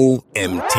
OMT.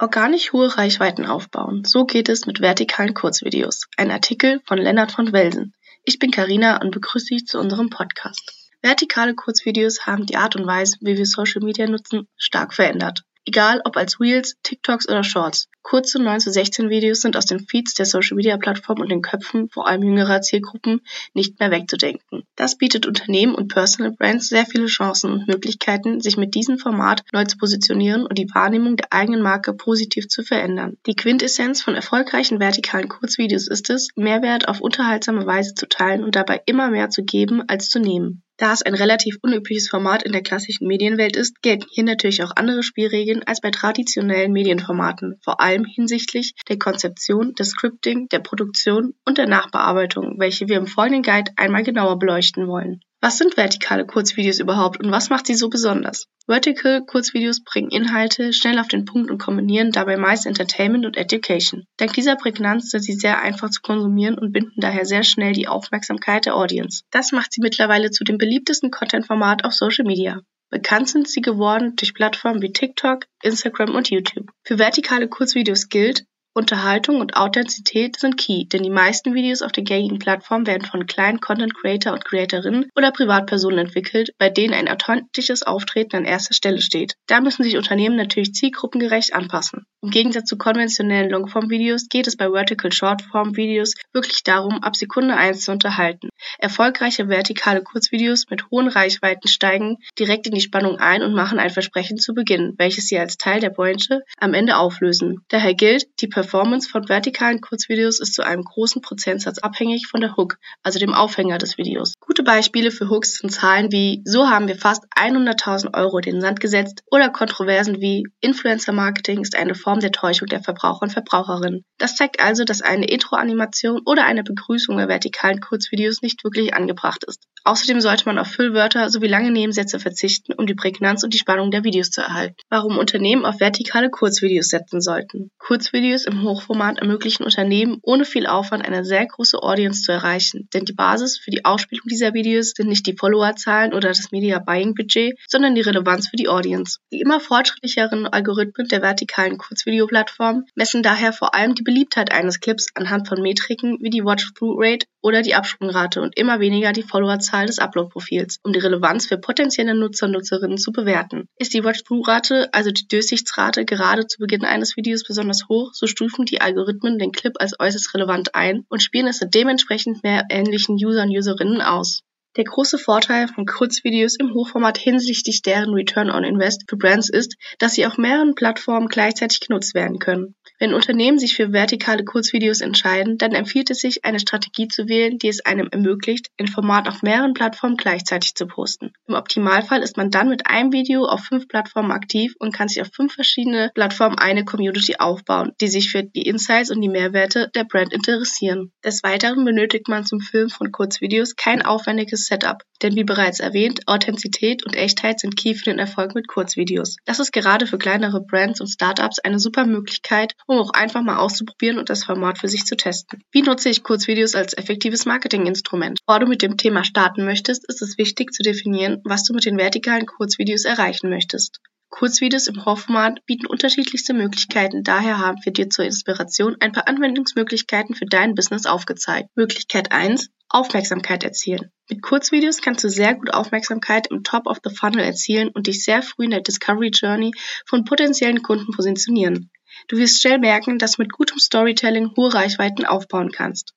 Organisch hohe Reichweiten aufbauen. So geht es mit vertikalen Kurzvideos. Ein Artikel von Lennart von Welsen. Ich bin Karina und begrüße dich zu unserem Podcast. Vertikale Kurzvideos haben die Art und Weise, wie wir Social Media nutzen, stark verändert. Egal ob als Reels, TikToks oder Shorts. Kurze 9 zu 16 Videos sind aus den Feeds der Social Media Plattformen und den Köpfen vor allem jüngerer Zielgruppen nicht mehr wegzudenken. Das bietet Unternehmen und Personal Brands sehr viele Chancen und Möglichkeiten, sich mit diesem Format neu zu positionieren und die Wahrnehmung der eigenen Marke positiv zu verändern. Die Quintessenz von erfolgreichen vertikalen Kurzvideos ist es, Mehrwert auf unterhaltsame Weise zu teilen und dabei immer mehr zu geben als zu nehmen. Da es ein relativ unübliches Format in der klassischen Medienwelt ist, gelten hier natürlich auch andere Spielregeln als bei traditionellen Medienformaten, vor allem hinsichtlich der Konzeption, des Scripting, der Produktion und der Nachbearbeitung, welche wir im folgenden Guide einmal genauer beleuchten wollen. Was sind vertikale Kurzvideos überhaupt und was macht sie so besonders? Vertical Kurzvideos bringen Inhalte schnell auf den Punkt und kombinieren dabei meist Entertainment und Education. Dank dieser Prägnanz sind sie sehr einfach zu konsumieren und binden daher sehr schnell die Aufmerksamkeit der Audience. Das macht sie mittlerweile zu dem beliebtesten Content-Format auf Social Media. Bekannt sind sie geworden durch Plattformen wie TikTok, Instagram und YouTube. Für vertikale Kurzvideos gilt, Unterhaltung und Authentizität sind key, denn die meisten Videos auf den gängigen Plattformen werden von kleinen Content Creator und Creatorinnen oder Privatpersonen entwickelt, bei denen ein authentisches Auftreten an erster Stelle steht. Da müssen sich Unternehmen natürlich zielgruppengerecht anpassen. Im Gegensatz zu konventionellen Longform-Videos geht es bei Vertical Shortform-Videos wirklich darum, ab Sekunde 1 zu unterhalten. Erfolgreiche vertikale Kurzvideos mit hohen Reichweiten steigen direkt in die Spannung ein und machen ein Versprechen zu Beginn, welches sie als Teil der Branche am Ende auflösen. Daher gilt, die Performance von vertikalen Kurzvideos ist zu einem großen Prozentsatz abhängig von der Hook, also dem Aufhänger des Videos. Gute Beispiele für Hooks sind Zahlen wie so haben wir fast 100.000 Euro in den Sand gesetzt oder Kontroversen wie Influencer Marketing ist eine Form der Täuschung der Verbraucher und Verbraucherinnen. Das zeigt also, dass eine Intro-Animation oder eine Begrüßung bei vertikalen Kurzvideos nicht wirklich angebracht ist. Außerdem sollte man auf Füllwörter sowie lange Nebensätze verzichten, um die Prägnanz und die Spannung der Videos zu erhalten. Warum Unternehmen auf vertikale Kurzvideos setzen sollten. Kurzvideos im Hochformat ermöglichen Unternehmen ohne viel Aufwand eine sehr große Audience zu erreichen, denn die Basis für die Ausspielung dieser Videos sind nicht die Followerzahlen oder das Media Buying Budget, sondern die Relevanz für die Audience. Die immer fortschrittlicheren Algorithmen der vertikalen Kurzvideoplattformen messen daher vor allem die Beliebtheit eines Clips anhand von Metriken wie die Watch-Through Rate oder die Absprungrate und immer weniger die Followerzahl des Upload-Profils, um die Relevanz für potenzielle Nutzer und Nutzerinnen zu bewerten. Ist die Watch-Through-Rate, also die Durchsichtsrate, gerade zu Beginn eines Videos besonders hoch, so stufen die Algorithmen den Clip als äußerst relevant ein und spielen es dementsprechend mehr ähnlichen User und Userinnen aus. Der große Vorteil von Kurzvideos im Hochformat hinsichtlich deren Return on Invest für Brands ist, dass sie auf mehreren Plattformen gleichzeitig genutzt werden können. Wenn Unternehmen sich für vertikale Kurzvideos entscheiden, dann empfiehlt es sich, eine Strategie zu wählen, die es einem ermöglicht, ein Format auf mehreren Plattformen gleichzeitig zu posten. Im Optimalfall ist man dann mit einem Video auf fünf Plattformen aktiv und kann sich auf fünf verschiedene Plattformen eine Community aufbauen, die sich für die Insights und die Mehrwerte der Brand interessieren. Des Weiteren benötigt man zum Filmen von Kurzvideos kein aufwendiges Setup, denn wie bereits erwähnt, Authentizität und Echtheit sind key für den Erfolg mit Kurzvideos. Das ist gerade für kleinere Brands und Startups eine super Möglichkeit, um auch einfach mal auszuprobieren und das Format für sich zu testen. Wie nutze ich Kurzvideos als effektives Marketinginstrument? Bevor du mit dem Thema starten möchtest, ist es wichtig zu definieren, was du mit den vertikalen Kurzvideos erreichen möchtest. Kurzvideos im Hochformat bieten unterschiedlichste Möglichkeiten, daher haben wir dir zur Inspiration ein paar Anwendungsmöglichkeiten für dein Business aufgezeigt. Möglichkeit 1. Aufmerksamkeit erzielen. Mit Kurzvideos kannst du sehr gut Aufmerksamkeit im Top of the Funnel erzielen und dich sehr früh in der Discovery Journey von potenziellen Kunden positionieren. Du wirst schnell merken, dass du mit gutem Storytelling hohe Reichweiten aufbauen kannst.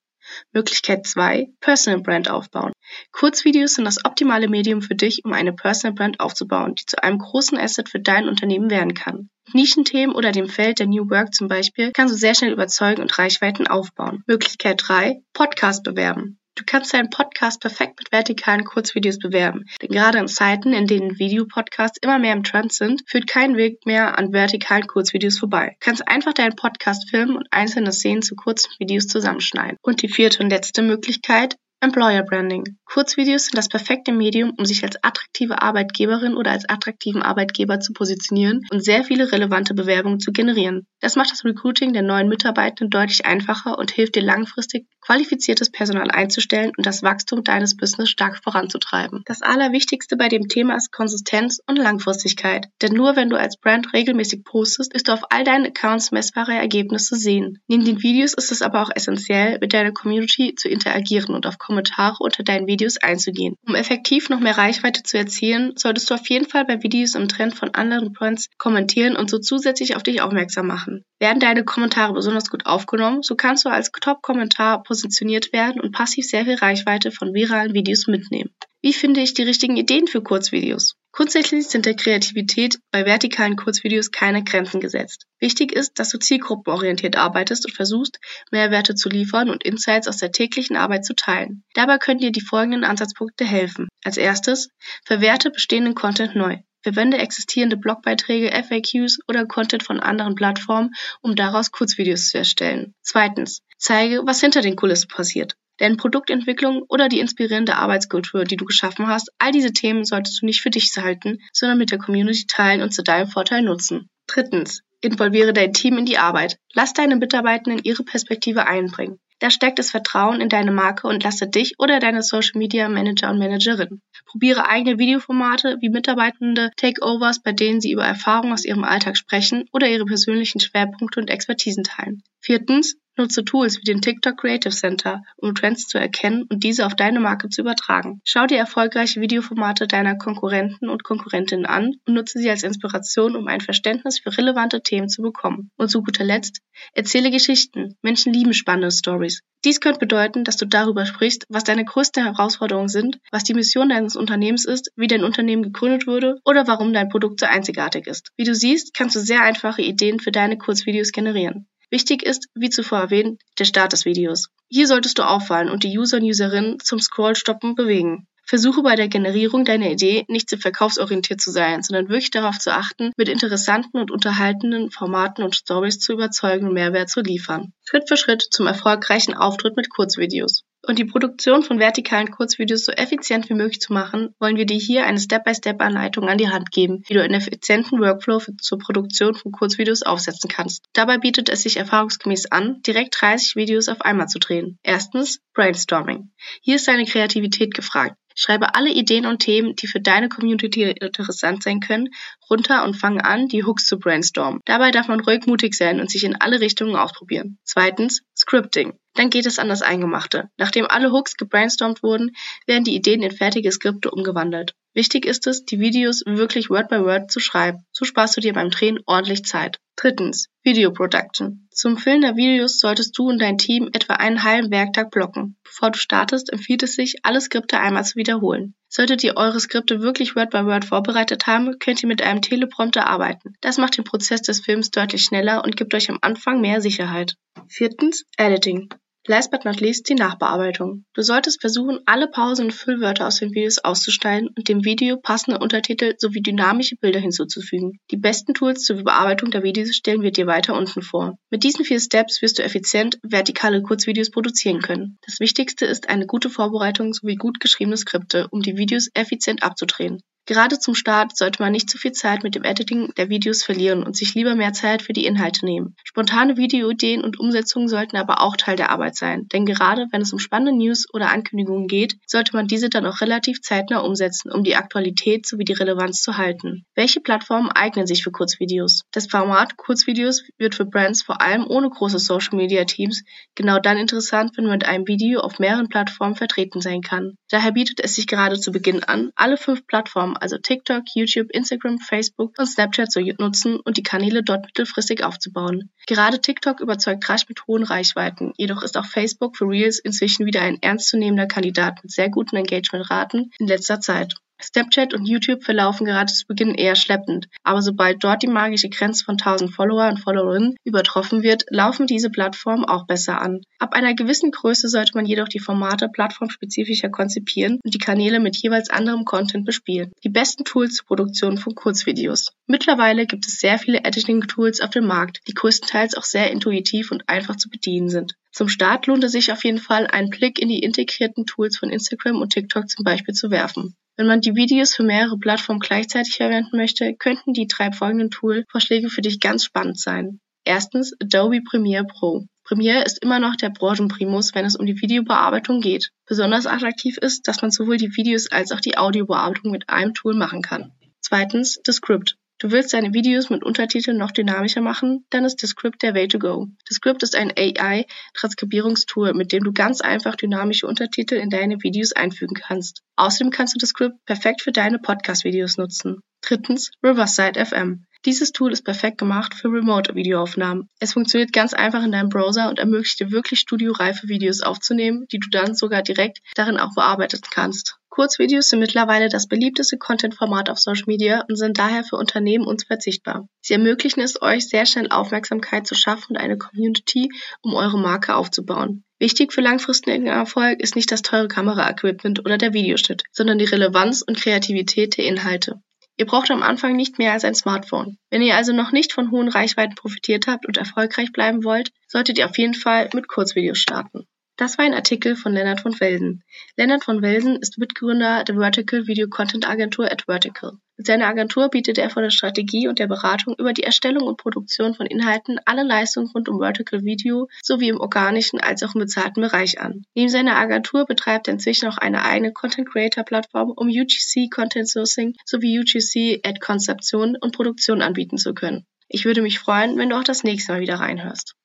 Möglichkeit 2. Personal Brand aufbauen. Kurzvideos sind das optimale Medium für dich, um eine Personal Brand aufzubauen, die zu einem großen Asset für dein Unternehmen werden kann. Nischenthemen oder dem Feld der New Work zum Beispiel kannst du sehr schnell überzeugen und Reichweiten aufbauen. Möglichkeit 3. Podcast bewerben. Du kannst deinen Podcast perfekt mit vertikalen Kurzvideos bewerben. Denn gerade in Zeiten, in denen Videopodcasts immer mehr im Trend sind, führt kein Weg mehr an vertikalen Kurzvideos vorbei. Du kannst einfach deinen Podcast filmen und einzelne Szenen zu kurzen Videos zusammenschneiden. Und die vierte und letzte Möglichkeit, Employer Branding. Kurzvideos sind das perfekte Medium, um sich als attraktive Arbeitgeberin oder als attraktiven Arbeitgeber zu positionieren und sehr viele relevante Bewerbungen zu generieren. Das macht das Recruiting der neuen Mitarbeitenden deutlich einfacher und hilft dir langfristig qualifiziertes Personal einzustellen und das Wachstum deines Business stark voranzutreiben. Das Allerwichtigste bei dem Thema ist Konsistenz und Langfristigkeit. Denn nur wenn du als Brand regelmäßig postest, ist du auf all deinen Accounts messbare Ergebnisse sehen. Neben den Videos ist es aber auch essentiell, mit deiner Community zu interagieren und auf Kommentare unter deinen Videos einzugehen. Um effektiv noch mehr Reichweite zu erzielen, solltest du auf jeden Fall bei Videos im Trend von anderen Brands kommentieren und so zusätzlich auf dich aufmerksam machen. Werden deine Kommentare besonders gut aufgenommen, so kannst du als Top-Kommentar positioniert werden und passiv sehr viel Reichweite von viralen Videos mitnehmen. Wie finde ich die richtigen Ideen für Kurzvideos? Grundsätzlich sind der Kreativität bei vertikalen Kurzvideos keine Grenzen gesetzt. Wichtig ist, dass du zielgruppenorientiert arbeitest und versuchst, Mehrwerte zu liefern und Insights aus der täglichen Arbeit zu teilen. Dabei können dir die folgenden Ansatzpunkte helfen. Als erstes, verwerte bestehenden Content neu. Verwende existierende Blogbeiträge, FAQs oder Content von anderen Plattformen, um daraus Kurzvideos zu erstellen. Zweitens, zeige, was hinter den Kulissen passiert. Denn Produktentwicklung oder die inspirierende Arbeitskultur, die du geschaffen hast, all diese Themen solltest du nicht für dich halten, sondern mit der Community teilen und zu deinem Vorteil nutzen. Drittens, involviere dein Team in die Arbeit. Lass deine Mitarbeitenden ihre Perspektive einbringen. Da steckt das Vertrauen in deine Marke und lasse dich oder deine Social Media Manager und Managerin. Probiere eigene Videoformate wie Mitarbeitende Takeovers, bei denen sie über Erfahrungen aus ihrem Alltag sprechen oder ihre persönlichen Schwerpunkte und Expertisen teilen. Viertens, Nutze Tools wie den TikTok Creative Center, um Trends zu erkennen und diese auf deine Marke zu übertragen. Schau dir erfolgreiche Videoformate deiner Konkurrenten und Konkurrentinnen an und nutze sie als Inspiration, um ein Verständnis für relevante Themen zu bekommen. Und zu guter Letzt, erzähle Geschichten. Menschen lieben spannende Stories. Dies könnte bedeuten, dass du darüber sprichst, was deine größten Herausforderungen sind, was die Mission deines Unternehmens ist, wie dein Unternehmen gegründet wurde oder warum dein Produkt so einzigartig ist. Wie du siehst, kannst du sehr einfache Ideen für deine Kurzvideos generieren. Wichtig ist, wie zuvor erwähnt, der Start des Videos. Hier solltest du auffallen und die User und Userinnen zum Scrollstoppen bewegen. Versuche bei der Generierung deiner Idee nicht zu verkaufsorientiert zu sein, sondern wirklich darauf zu achten, mit interessanten und unterhaltenden Formaten und Stories zu überzeugen und Mehrwert zu liefern. Schritt für Schritt zum erfolgreichen Auftritt mit Kurzvideos. Und die Produktion von vertikalen Kurzvideos so effizient wie möglich zu machen, wollen wir dir hier eine Step-by-Step-Anleitung an die Hand geben, wie du einen effizienten Workflow zur Produktion von Kurzvideos aufsetzen kannst. Dabei bietet es sich erfahrungsgemäß an, direkt 30 Videos auf einmal zu drehen. Erstens Brainstorming. Hier ist deine Kreativität gefragt. Schreibe alle Ideen und Themen, die für deine Community interessant sein können, runter und fange an, die Hooks zu brainstormen. Dabei darf man ruhig mutig sein und sich in alle Richtungen ausprobieren. Zweitens, Scripting. Dann geht es an das Eingemachte. Nachdem alle Hooks gebrainstormt wurden, werden die Ideen in fertige Skripte umgewandelt. Wichtig ist es, die Videos wirklich Word by Word zu schreiben. So sparst du dir beim Drehen ordentlich Zeit. Drittens, Video Production. Zum Füllen der Videos solltest du und dein Team etwa einen halben Werktag blocken. Bevor du startest, empfiehlt es sich, alle Skripte einmal zu wiederholen. Solltet ihr eure Skripte wirklich Word by Word vorbereitet haben, könnt ihr mit einem Teleprompter arbeiten. Das macht den Prozess des Films deutlich schneller und gibt euch am Anfang mehr Sicherheit. Viertens, Editing. Last but not least die Nachbearbeitung. Du solltest versuchen, alle Pausen und Füllwörter aus den Videos auszuschneiden und dem Video passende Untertitel sowie dynamische Bilder hinzuzufügen. Die besten Tools zur Bearbeitung der Videos stellen wir dir weiter unten vor. Mit diesen vier Steps wirst du effizient vertikale Kurzvideos produzieren können. Das Wichtigste ist eine gute Vorbereitung sowie gut geschriebene Skripte, um die Videos effizient abzudrehen. Gerade zum Start sollte man nicht zu viel Zeit mit dem Editing der Videos verlieren und sich lieber mehr Zeit für die Inhalte nehmen. Spontane Videoideen und Umsetzungen sollten aber auch Teil der Arbeit sein, denn gerade wenn es um spannende News oder Ankündigungen geht, sollte man diese dann auch relativ zeitnah umsetzen, um die Aktualität sowie die Relevanz zu halten. Welche Plattformen eignen sich für Kurzvideos? Das Format Kurzvideos wird für Brands vor allem ohne große Social Media Teams genau dann interessant, wenn man mit einem Video auf mehreren Plattformen vertreten sein kann. Daher bietet es sich gerade zu Beginn an, alle fünf Plattformen also TikTok, YouTube, Instagram, Facebook und Snapchat zu nutzen und die Kanäle dort mittelfristig aufzubauen. Gerade TikTok überzeugt rasch mit hohen Reichweiten, jedoch ist auch Facebook für Reels inzwischen wieder ein ernstzunehmender Kandidat mit sehr guten Engagementraten in letzter Zeit. Snapchat und YouTube verlaufen gerade zu Beginn eher schleppend, aber sobald dort die magische Grenze von 1000 Follower und Followerinnen übertroffen wird, laufen diese Plattformen auch besser an. Ab einer gewissen Größe sollte man jedoch die Formate plattformspezifischer konzipieren und die Kanäle mit jeweils anderem Content bespielen. Die besten Tools zur Produktion von Kurzvideos. Mittlerweile gibt es sehr viele Editing-Tools auf dem Markt, die größtenteils auch sehr intuitiv und einfach zu bedienen sind. Zum Start lohnt es sich auf jeden Fall, einen Blick in die integrierten Tools von Instagram und TikTok zum Beispiel zu werfen. Wenn man die Videos für mehrere Plattformen gleichzeitig verwenden möchte, könnten die drei folgenden Tool-Vorschläge für dich ganz spannend sein. Erstens Adobe Premiere Pro. Premiere ist immer noch der Branchenprimus, wenn es um die Videobearbeitung geht. Besonders attraktiv ist, dass man sowohl die Videos als auch die Audiobearbeitung mit einem Tool machen kann. Zweitens Descript. Du willst deine Videos mit Untertiteln noch dynamischer machen? Dann ist Descript der Way to go. Descript ist ein AI-Transkribierungstool, mit dem du ganz einfach dynamische Untertitel in deine Videos einfügen kannst. Außerdem kannst du Descript perfekt für deine Podcast-Videos nutzen. Drittens Riverside FM. Dieses Tool ist perfekt gemacht für Remote-Videoaufnahmen. Es funktioniert ganz einfach in deinem Browser und ermöglicht dir wirklich studioreife Videos aufzunehmen, die du dann sogar direkt darin auch bearbeiten kannst. Kurzvideos sind mittlerweile das beliebteste Content-Format auf Social Media und sind daher für Unternehmen unverzichtbar. Sie ermöglichen es euch, sehr schnell Aufmerksamkeit zu schaffen und eine Community um eure Marke aufzubauen. Wichtig für langfristigen Erfolg ist nicht das teure Kameraequipment oder der Videoschnitt, sondern die Relevanz und Kreativität der Inhalte. Ihr braucht am Anfang nicht mehr als ein Smartphone. Wenn ihr also noch nicht von hohen Reichweiten profitiert habt und erfolgreich bleiben wollt, solltet ihr auf jeden Fall mit Kurzvideos starten. Das war ein Artikel von Lennart von Welsen. Lennart von Welsen ist Mitgründer der Vertical Video Content Agentur at Vertical. Mit seiner Agentur bietet er von der Strategie und der Beratung über die Erstellung und Produktion von Inhalten alle Leistungen rund um Vertical Video sowie im organischen als auch im bezahlten Bereich an. Neben seiner Agentur betreibt er inzwischen auch eine eigene Content Creator Plattform, um UGC Content Sourcing sowie UGC Ad Konzeption und Produktion anbieten zu können. Ich würde mich freuen, wenn du auch das nächste Mal wieder reinhörst.